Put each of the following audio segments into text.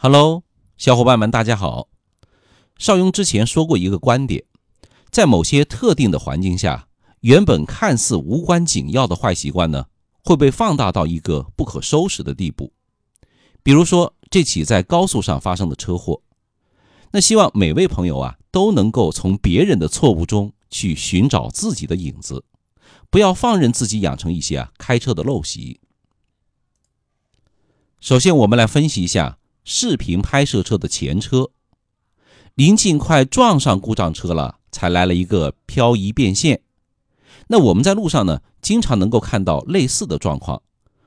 Hello，小伙伴们，大家好。邵雍之前说过一个观点，在某些特定的环境下，原本看似无关紧要的坏习惯呢，会被放大到一个不可收拾的地步。比如说这起在高速上发生的车祸，那希望每位朋友啊都能够从别人的错误中去寻找自己的影子，不要放任自己养成一些啊开车的陋习。首先，我们来分析一下。视频拍摄车的前车，临近快撞上故障车了，才来了一个漂移变线。那我们在路上呢，经常能够看到类似的状况。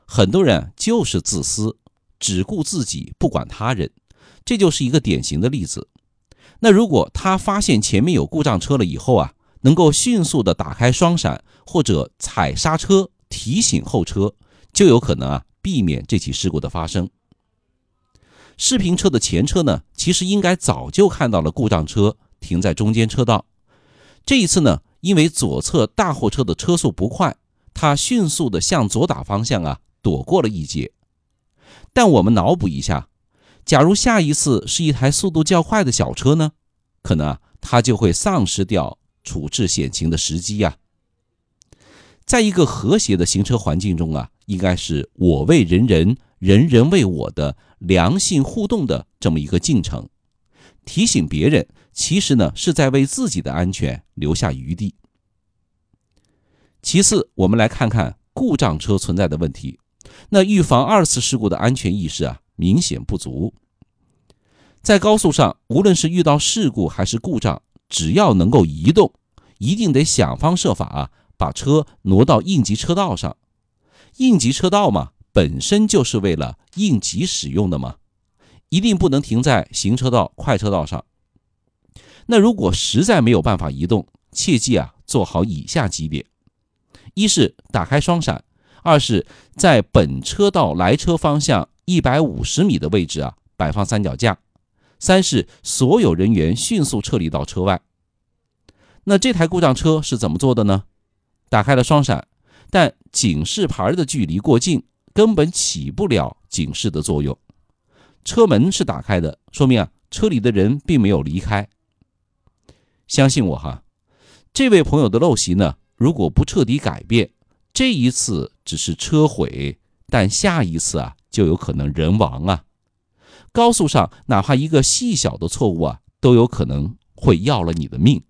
很多人就是自私，只顾自己，不管他人，这就是一个典型的例子。那如果他发现前面有故障车了以后啊，能够迅速的打开双闪或者踩刹车提醒后车，就有可能啊避免这起事故的发生。视频车的前车呢，其实应该早就看到了故障车停在中间车道。这一次呢，因为左侧大货车的车速不快，它迅速的向左打方向啊，躲过了一劫。但我们脑补一下，假如下一次是一台速度较快的小车呢，可能啊，它就会丧失掉处置险情的时机呀。在一个和谐的行车环境中啊，应该是我为人人。人人为我的良性互动的这么一个进程，提醒别人，其实呢是在为自己的安全留下余地。其次，我们来看看故障车存在的问题。那预防二次事故的安全意识啊，明显不足。在高速上，无论是遇到事故还是故障，只要能够移动，一定得想方设法啊，把车挪到应急车道上。应急车道嘛。本身就是为了应急使用的嘛，一定不能停在行车道、快车道上。那如果实在没有办法移动，切记啊，做好以下几点：一是打开双闪；二是，在本车道来车方向一百五十米的位置啊，摆放三脚架；三是所有人员迅速撤离到车外。那这台故障车是怎么做的呢？打开了双闪，但警示牌的距离过近。根本起不了警示的作用，车门是打开的，说明啊车里的人并没有离开。相信我哈，这位朋友的陋习呢，如果不彻底改变，这一次只是车毁，但下一次啊就有可能人亡啊。高速上哪怕一个细小的错误啊，都有可能会要了你的命。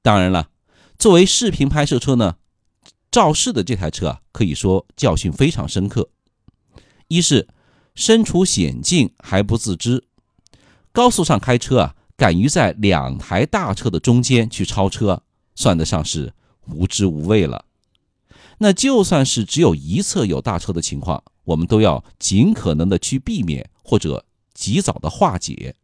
当然了，作为视频拍摄车呢。肇事的这台车啊，可以说教训非常深刻。一是身处险境还不自知，高速上开车啊，敢于在两台大车的中间去超车，算得上是无知无畏了。那就算是只有一侧有大车的情况，我们都要尽可能的去避免或者及早的化解，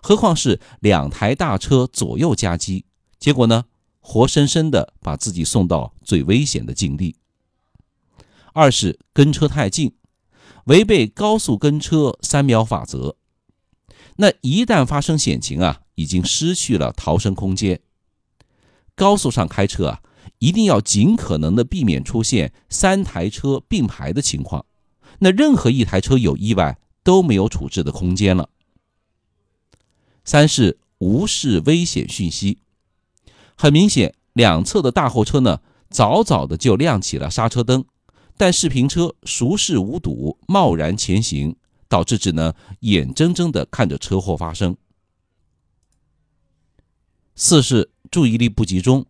何况是两台大车左右夹击，结果呢？活生生的把自己送到最危险的境地。二是跟车太近，违背高速跟车三秒法则。那一旦发生险情啊，已经失去了逃生空间。高速上开车啊，一定要尽可能的避免出现三台车并排的情况。那任何一台车有意外都没有处置的空间了。三是无视危险讯息。很明显，两侧的大货车呢，早早的就亮起了刹车灯，但视频车熟视无睹，贸然前行，导致只能眼睁睁的看着车祸发生。四是注意力不集中，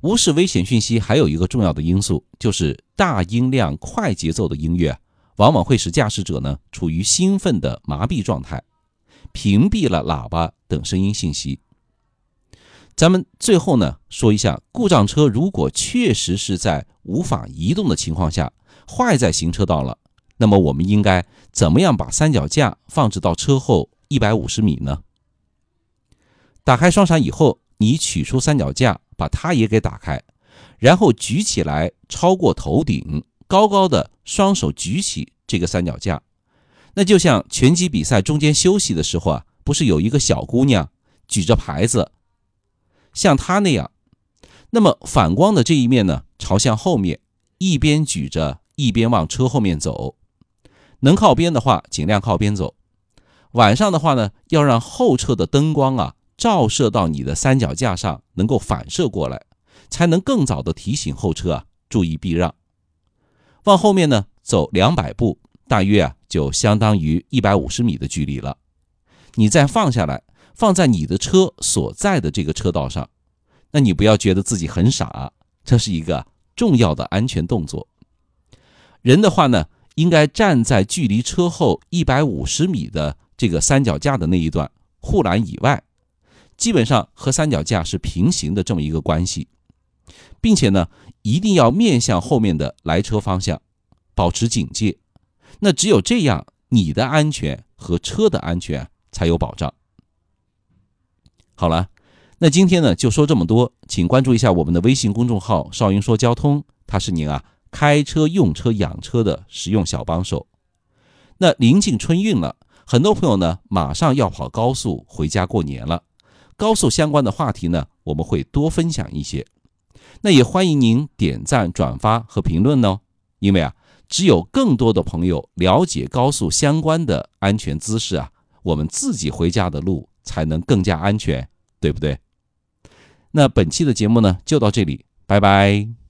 无视危险讯息，还有一个重要的因素，就是大音量、快节奏的音乐，往往会使驾驶者呢处于兴奋的麻痹状态，屏蔽了喇叭等声音信息。咱们最后呢说一下，故障车如果确实是在无法移动的情况下坏在行车道了，那么我们应该怎么样把三脚架放置到车后一百五十米呢？打开双闪以后，你取出三脚架，把它也给打开，然后举起来超过头顶，高高的双手举起这个三脚架，那就像拳击比赛中间休息的时候啊，不是有一个小姑娘举着牌子。像他那样，那么反光的这一面呢，朝向后面，一边举着，一边往车后面走。能靠边的话，尽量靠边走。晚上的话呢，要让后车的灯光啊照射到你的三脚架上，能够反射过来，才能更早的提醒后车啊注意避让。往后面呢走两百步，大约啊就相当于一百五十米的距离了。你再放下来，放在你的车所在的这个车道上。那你不要觉得自己很傻，这是一个重要的安全动作。人的话呢，应该站在距离车后一百五十米的这个三脚架的那一段护栏以外，基本上和三脚架是平行的这么一个关系，并且呢，一定要面向后面的来车方向，保持警戒。那只有这样，你的安全和车的安全才有保障。好了。那今天呢，就说这么多，请关注一下我们的微信公众号“少云说交通”，它是您啊开车、用车、养车的实用小帮手。那临近春运了，很多朋友呢马上要跑高速回家过年了，高速相关的话题呢，我们会多分享一些。那也欢迎您点赞、转发和评论哦，因为啊，只有更多的朋友了解高速相关的安全知识啊，我们自己回家的路才能更加安全，对不对？那本期的节目呢，就到这里，拜拜。